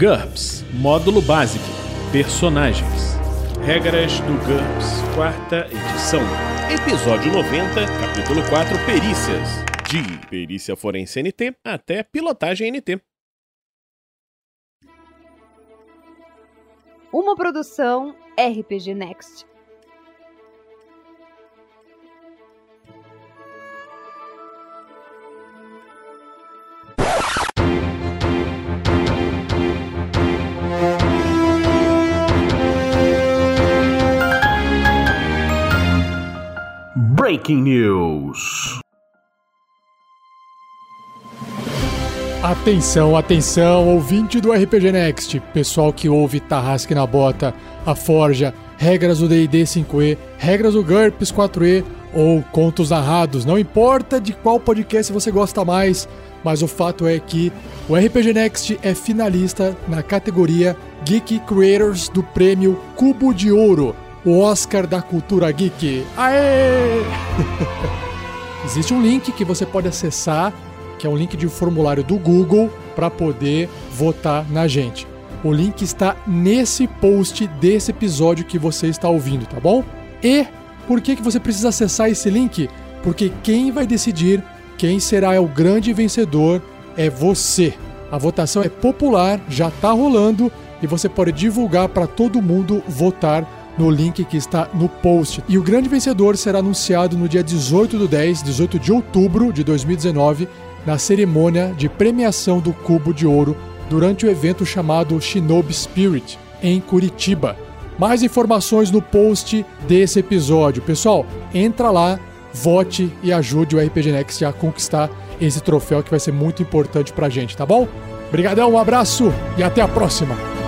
GURPS Módulo Básico Personagens Regras do GURPS, quarta edição. Episódio 90, capítulo 4 Perícias. De Perícia Forense NT até Pilotagem NT. Uma produção RPG Next. Breaking News. Atenção, atenção, ouvinte do RPG Next, pessoal que ouve Tarrasque na Bota, a Forja, regras do D&D 5e, regras do GURPS 4e ou contos narrados, não importa de qual podcast você gosta mais, mas o fato é que o RPG Next é finalista na categoria Geek Creators do prêmio Cubo de Ouro, o Oscar da cultura geek. Aê! Existe um link que você pode acessar, que é um link de formulário do Google para poder votar na gente. O link está nesse post desse episódio que você está ouvindo, tá bom? E por que, que você precisa acessar esse link? Porque quem vai decidir quem será o grande vencedor é você. A votação é popular, já está rolando e você pode divulgar para todo mundo votar no link que está no post. E o grande vencedor será anunciado no dia 18 do 10, 18 de outubro de 2019, na cerimônia de premiação do Cubo de Ouro durante o evento chamado Shinobi Spirit, em Curitiba. Mais informações no post desse episódio. Pessoal, entra lá, vote e ajude o RPG Next a conquistar esse troféu que vai ser muito importante pra gente, tá bom? Obrigadão, um abraço e até a próxima!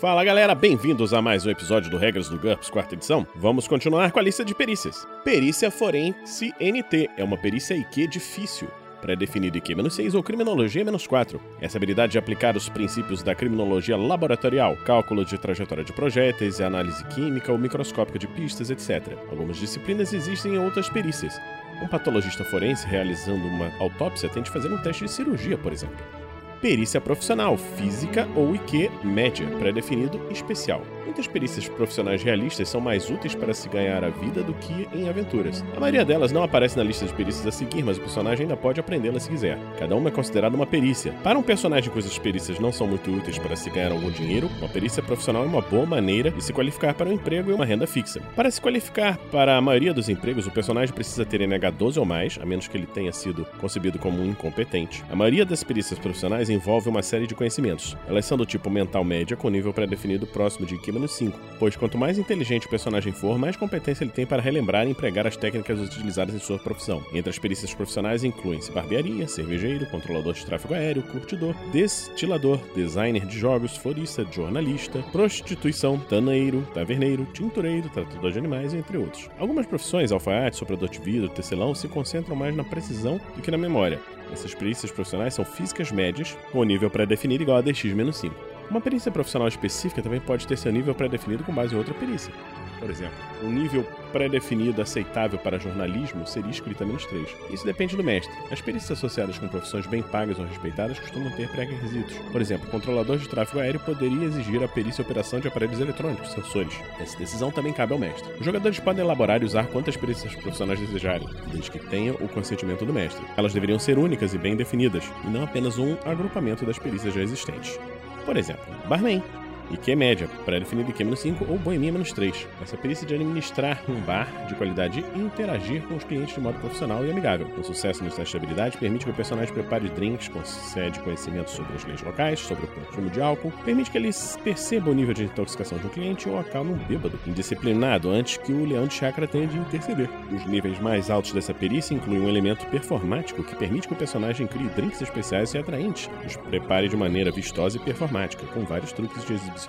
Fala galera, bem-vindos a mais um episódio do Regras do GURPS, quarta edição. Vamos continuar com a lista de perícias. Perícia Forense NT é uma perícia IQ difícil, pré-definida IQ-6 ou Criminologia-4. Essa habilidade de aplicar os princípios da criminologia laboratorial, cálculo de trajetória de projéteis, análise química ou microscópica de pistas, etc. Algumas disciplinas existem em outras perícias. Um patologista forense realizando uma autópsia tem de fazer um teste de cirurgia, por exemplo. Perícia profissional, física ou IQ média, pré-definido especial. Muitas perícias profissionais realistas são mais úteis para se ganhar a vida do que em aventuras. A maioria delas não aparece na lista de perícias a seguir, mas o personagem ainda pode aprendê-las se quiser. Cada uma é considerada uma perícia. Para um personagem cujas perícias não são muito úteis para se ganhar algum dinheiro, uma perícia profissional é uma boa maneira de se qualificar para um emprego e uma renda fixa. Para se qualificar para a maioria dos empregos, o personagem precisa ter NH12 ou mais, a menos que ele tenha sido concebido como um incompetente. A maioria das perícias profissionais envolve uma série de conhecimentos. Elas são do tipo mental média, com nível pré-definido próximo de IQ 5, pois quanto mais inteligente o personagem for, mais competência ele tem para relembrar e empregar as técnicas utilizadas em sua profissão. Entre as perícias profissionais incluem-se barbearia, cervejeiro, controlador de tráfego aéreo, curtidor, destilador, designer de jogos, florista, jornalista, prostituição, taneiro, taverneiro, tintureiro, tratador de animais, entre outros. Algumas profissões, alfaiate, soprador de vidro, tecelão, se concentram mais na precisão do que na memória. Essas perícias profissionais são físicas médias, com nível pré-definido igual a DX-5. Uma perícia profissional específica também pode ter seu nível pré-definido com base em outra perícia. Por exemplo, um nível pré-definido aceitável para jornalismo seria escrita menos 3. Isso depende do mestre. As perícias associadas com profissões bem pagas ou respeitadas costumam ter pré-requisitos. Por exemplo, controlador de tráfego aéreo poderia exigir a perícia operação de aparelhos eletrônicos, sensores. Essa decisão também cabe ao mestre. Os jogadores podem elaborar e usar quantas perícias profissionais desejarem, desde que tenham o consentimento do mestre. Elas deveriam ser únicas e bem definidas, e não apenas um agrupamento das perícias já existentes. Por exemplo, barman. IQ média, pré-definido IQ-5 ou boemia-3. Essa perícia de administrar um bar de qualidade e interagir com os clientes de modo profissional e amigável. O sucesso no teste de habilidade permite que o personagem prepare drinks, concede conhecimento sobre as leis locais, sobre o consumo de álcool, permite que ele perceba o nível de intoxicação de um cliente ou acalme um bêbado indisciplinado antes que o leão de chakra tenha de interceder. Os níveis mais altos dessa perícia incluem um elemento performático que permite que o personagem crie drinks especiais e atraentes, os prepare de maneira vistosa e performática, com vários truques de exibição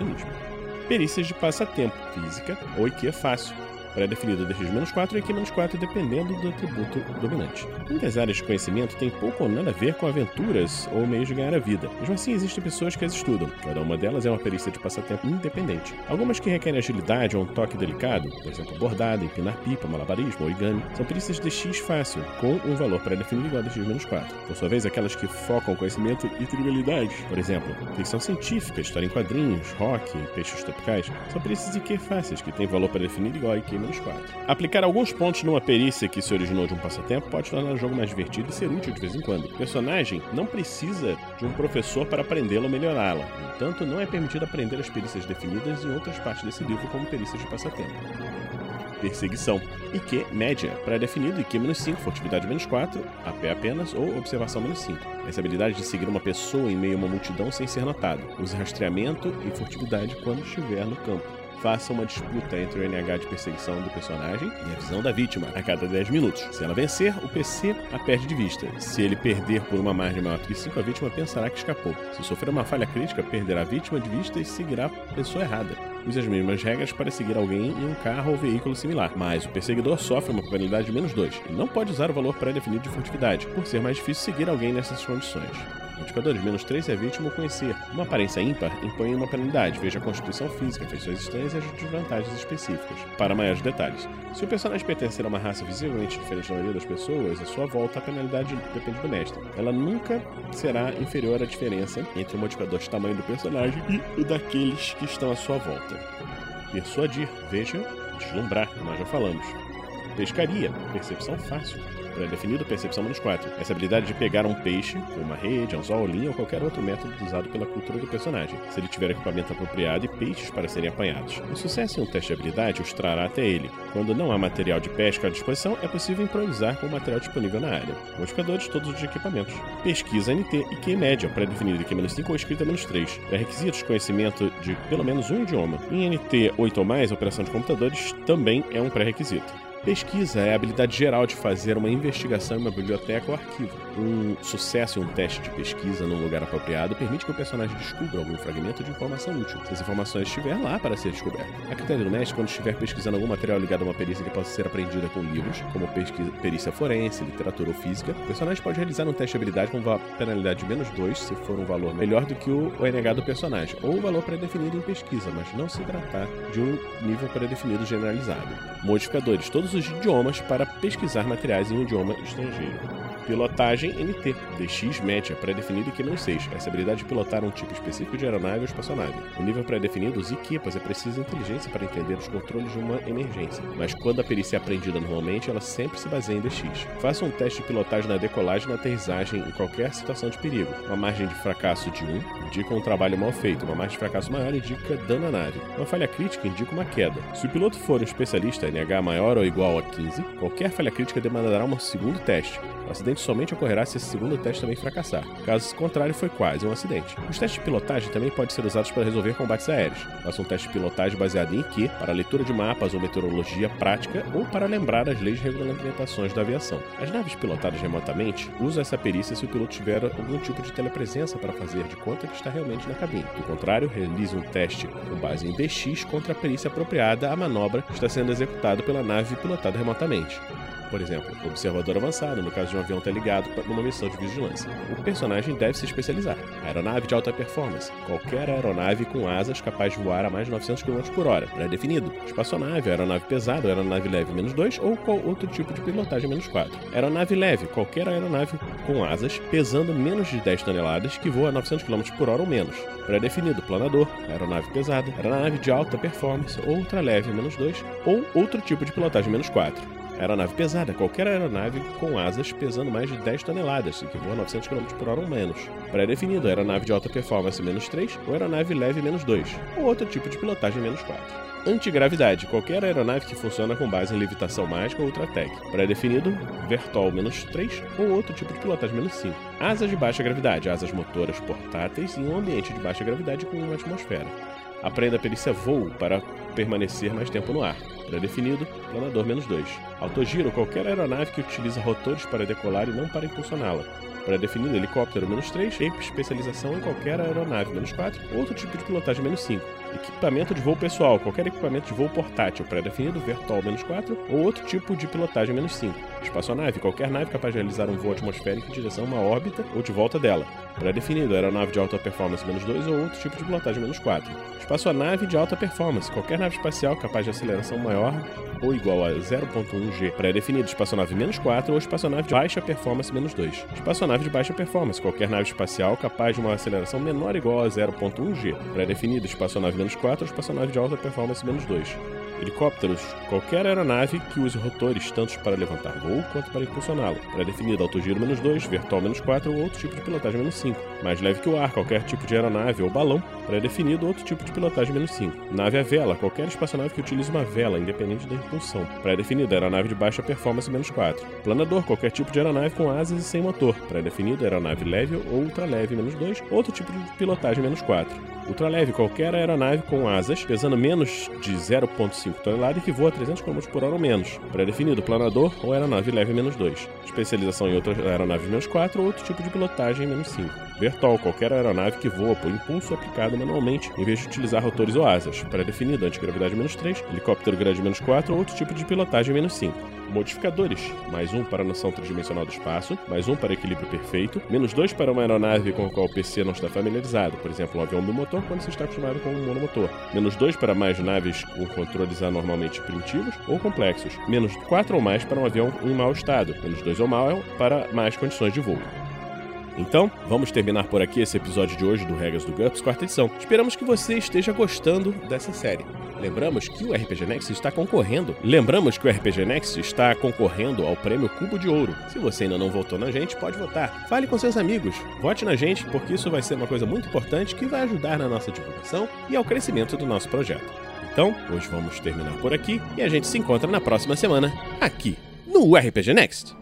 Perícias de passatempo, física ou IQ fácil. Pré-definido DX-4 e EQ-4 dependendo do atributo dominante. Muitas áreas de conhecimento têm pouco ou nada a ver com aventuras ou meios de ganhar a vida. Mesmo assim, existem pessoas que as estudam. Cada uma delas é uma perícia de passatempo independente. Algumas que requerem agilidade ou um toque delicado, por exemplo, bordada, empinar pipa, malabarismo, origami, são perícias DX fácil, com um valor pré-definido igual a DX-4. Por sua vez, aquelas que focam conhecimento e trivialidade, por exemplo, ficção científica, história em quadrinhos, rock, peixes tropicais, são perícias IQ fáceis, que têm valor pré-definido igual a IQ-4. Aplicar alguns pontos numa perícia que se originou de um passatempo pode tornar o jogo mais divertido e ser útil de vez em quando. O personagem não precisa de um professor para aprendê-la ou melhorá-la. No entanto, não é permitido aprender as perícias definidas em outras partes desse livro como perícias de passatempo perseguição. IQ média, pré-definido, IQ menos 5, furtividade menos 4, AP apenas ou observação menos 5. Essa habilidade de seguir uma pessoa em meio a uma multidão sem ser notado. Use rastreamento e furtividade quando estiver no campo faça uma disputa entre o NH de perseguição do personagem e a visão da vítima a cada 10 minutos. Se ela vencer, o PC a perde de vista. Se ele perder por uma margem maior que 5, a vítima pensará que escapou. Se sofrer uma falha crítica, perderá a vítima de vista e seguirá a pessoa errada. Use as mesmas regras para seguir alguém em um carro ou veículo similar, mas o perseguidor sofre uma penalidade de menos 2 e não pode usar o valor pré-definido de furtividade, por ser mais difícil seguir alguém nessas condições. Indicadores menos 3 é vítima conhecer. Uma aparência ímpar impõe uma penalidade, veja a constituição física, feições estranhas e as desvantagens específicas. Para maiores detalhes, se o personagem pertencer a uma raça visivelmente diferente da maioria das pessoas, a sua volta a penalidade depende do mestre. Ela nunca será inferior à diferença entre o modificador de tamanho do personagem e o daqueles que estão à sua volta. Persuadir, veja, deslumbrar, nós já falamos. Pescaria, percepção fácil pré-definido, percepção menos 4. Essa habilidade de pegar um peixe, uma rede, anzol, linha ou qualquer outro método usado pela cultura do personagem, se ele tiver equipamento apropriado e peixes para serem apanhados. O sucesso em um teste de habilidade os trará até ele. Quando não há material de pesca à disposição, é possível improvisar com o material disponível na área. Modificadores todos os equipamentos. Pesquisa NT e Q média, pré-definido Q menos 5 ou escrita menos 3. Pré-requisitos conhecimento de pelo menos um idioma. Em NT 8 ou mais, operação de computadores também é um pré-requisito. Pesquisa é a habilidade geral de fazer uma investigação em uma biblioteca ou arquivo. Um sucesso em um teste de pesquisa num lugar apropriado permite que o personagem descubra algum fragmento de informação útil, se as informações estiver lá para ser descoberta. A critério do mestre, quando estiver pesquisando algum material ligado a uma perícia que possa ser aprendida com livros, como pesquisa, perícia forense, literatura ou física, o personagem pode realizar um teste de habilidade com uma penalidade de menos 2, se for um valor melhor do que o ONH do personagem, ou o valor pré-definido em pesquisa, mas não se tratar de um nível pré-definido generalizado. Modificadores. Todos os idiomas para pesquisar materiais em um idioma estrangeiro. Pilotagem NT, DX média, pré-definido e Q-6. Essa habilidade de pilotar um tipo específico de aeronave ou espaçonave. O nível pré-definido, os pois é preciso inteligência para entender os controles de uma emergência. Mas quando a perícia é aprendida normalmente, ela sempre se baseia em DX. Faça um teste de pilotagem na decolagem e na aterrissagem em qualquer situação de perigo. Uma margem de fracasso de 1 indica um trabalho mal feito. Uma margem de fracasso maior indica dano à nave. Uma falha crítica indica uma queda. Se o piloto for um especialista NH maior ou igual a 15, qualquer falha crítica demandará um segundo teste. O acidente somente ocorrerá se esse segundo teste também fracassar. Caso contrário, foi quase um acidente. Os testes de pilotagem também podem ser usados para resolver combates aéreos. Faça um teste de pilotagem baseado em IQ para leitura de mapas ou meteorologia prática ou para lembrar as leis de regulamentações da aviação. As naves pilotadas remotamente usam essa perícia se o piloto tiver algum tipo de telepresença para fazer de conta que está realmente na cabine. Do contrário, realize um teste com base em DX contra a perícia apropriada à manobra que está sendo executada pela nave pilotada remotamente por exemplo, observador avançado, no caso de um avião estar ligado numa missão de vigilância. O personagem deve se especializar. Aeronave de alta performance. Qualquer aeronave com asas capaz de voar a mais de 900 km por hora. Pré-definido. Espaçonave, aeronave pesada, aeronave leve menos 2 ou qual outro tipo de pilotagem menos 4. Aeronave leve. Qualquer aeronave com asas pesando menos de 10 toneladas que voa a 900 km por hora ou menos. Pré-definido. Planador. Aeronave pesada. Aeronave de alta performance. Ultra leve menos 2 ou outro tipo de pilotagem menos 4. Aeronave pesada, qualquer aeronave com asas pesando mais de 10 toneladas, que voa 900 km por hora ou menos. Pré-definido, aeronave de alta performance menos 3 ou aeronave leve menos 2, ou outro tipo de pilotagem menos 4. Antigravidade, qualquer aeronave que funciona com base em levitação mágica ou ultratec. Pré-definido, Vertol menos 3 ou outro tipo de pilotagem menos 5. Asas de baixa gravidade, asas motoras portáteis em um ambiente de baixa gravidade com uma atmosfera. Aprenda a perícia voo para permanecer mais tempo no ar. Pré-definido, planador menos 2. Autogiro, qualquer aeronave que utiliza rotores para decolar e não para impulsioná-la. Pré-definido, helicóptero menos 3. E especialização em qualquer aeronave menos 4. Outro tipo de pilotagem menos 5. Equipamento de voo pessoal, qualquer equipamento de voo portátil pré-definido, Vertol menos 4, ou outro tipo de pilotagem menos 5. Espaçonave, qualquer nave capaz de realizar um voo atmosférico em direção a uma órbita ou de volta dela. Pré-definido, aeronave de alta performance menos 2 ou outro tipo de pilotagem menos 4. Espaçonave de alta performance, qualquer nave espacial capaz de aceleração maior ou igual a 0.1 G, pré-definido espaçonave menos 4 ou espaçonave de baixa performance menos 2. Espaçonave de baixa performance, qualquer nave espacial capaz de uma aceleração menor ou igual a 0.1 G, pré-definido espaçonave menos 4 ou espaçonave de alta performance menos 2. Helicópteros, qualquer aeronave que use rotores tanto para levantar voo quanto para impulsioná-lo. Pré-definido autogiro menos 2, vertol menos 4 ou outro tipo de pilotagem menos 5. Mais leve que o ar, qualquer tipo de aeronave ou balão. Pré-definido outro tipo de pilotagem menos 5. Nave a vela, qualquer espaçonave que utilize uma vela, independente da impulsão. Pré-definido aeronave de baixa performance menos 4. Planador, qualquer tipo de aeronave com asas e sem motor. Pré-definido aeronave leve ou ultraleve menos 2. Outro tipo de pilotagem menos 4. Ultraleve, qualquer aeronave com asas pesando menos de 0,5 tonelada e que voa 300 km por hora ou menos. Pré-definido, planador ou aeronave leve menos 2. Especialização em outra aeronave menos 4 ou outro tipo de pilotagem menos 5. Vertol, qualquer aeronave que voa por impulso aplicado manualmente em vez de utilizar rotores ou asas. Pré-definido, antigravidade menos 3. Helicóptero grande menos 4 ou outro tipo de pilotagem menos 5 modificadores, mais um para a noção tridimensional do espaço, mais um para equilíbrio perfeito, menos dois para uma aeronave com a qual o PC não está familiarizado, por exemplo, um avião bimotor quando você está acostumado com um monomotor, menos dois para mais naves com controles anormalmente primitivos ou complexos, menos quatro ou mais para um avião em mau estado, menos dois ou mal para mais condições de voo. Então, vamos terminar por aqui esse episódio de hoje do Regras do GURPS, quarta edição. Esperamos que você esteja gostando dessa série. Lembramos que o RPG Next está concorrendo. Lembramos que o RPG Next está concorrendo ao prêmio Cubo de Ouro. Se você ainda não votou na gente, pode votar. Fale com seus amigos. Vote na gente, porque isso vai ser uma coisa muito importante que vai ajudar na nossa divulgação e ao crescimento do nosso projeto. Então, hoje vamos terminar por aqui e a gente se encontra na próxima semana, aqui no RPG Next.